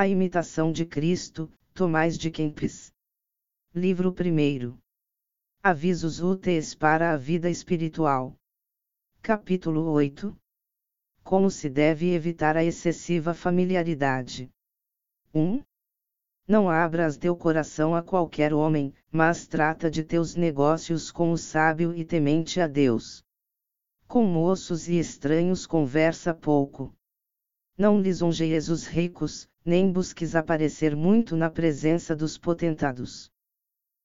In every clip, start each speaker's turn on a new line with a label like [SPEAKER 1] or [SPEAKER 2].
[SPEAKER 1] A imitação de Cristo, Tomás de Kempis. Livro 1. Avisos úteis para a vida espiritual. Capítulo 8. Como se deve evitar a excessiva familiaridade. 1. Não abras teu coração a qualquer homem, mas trata de teus negócios com o sábio e temente a Deus. Com moços e estranhos conversa pouco. Não lisonjeies os ricos, nem busques aparecer muito na presença dos potentados.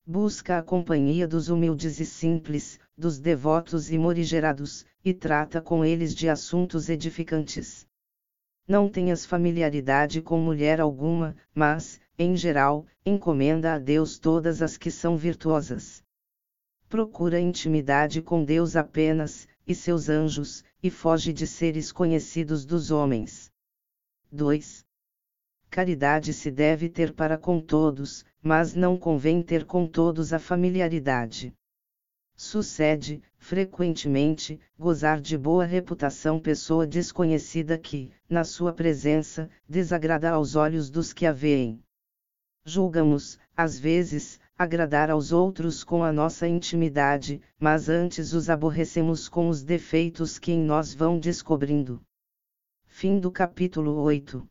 [SPEAKER 1] Busca a companhia dos humildes e simples, dos devotos e morigerados, e trata com eles de assuntos edificantes. Não tenhas familiaridade com mulher alguma, mas, em geral, encomenda a Deus todas as que são virtuosas. Procura intimidade com Deus apenas, e seus anjos, e foge de seres conhecidos dos homens. 2. Caridade se deve ter para com todos, mas não convém ter com todos a familiaridade. Sucede, frequentemente, gozar de boa reputação pessoa desconhecida que, na sua presença, desagrada aos olhos dos que a veem julgamos, às vezes, agradar aos outros com a nossa intimidade, mas antes os aborrecemos com os defeitos que em nós vão descobrindo. Fim do capítulo 8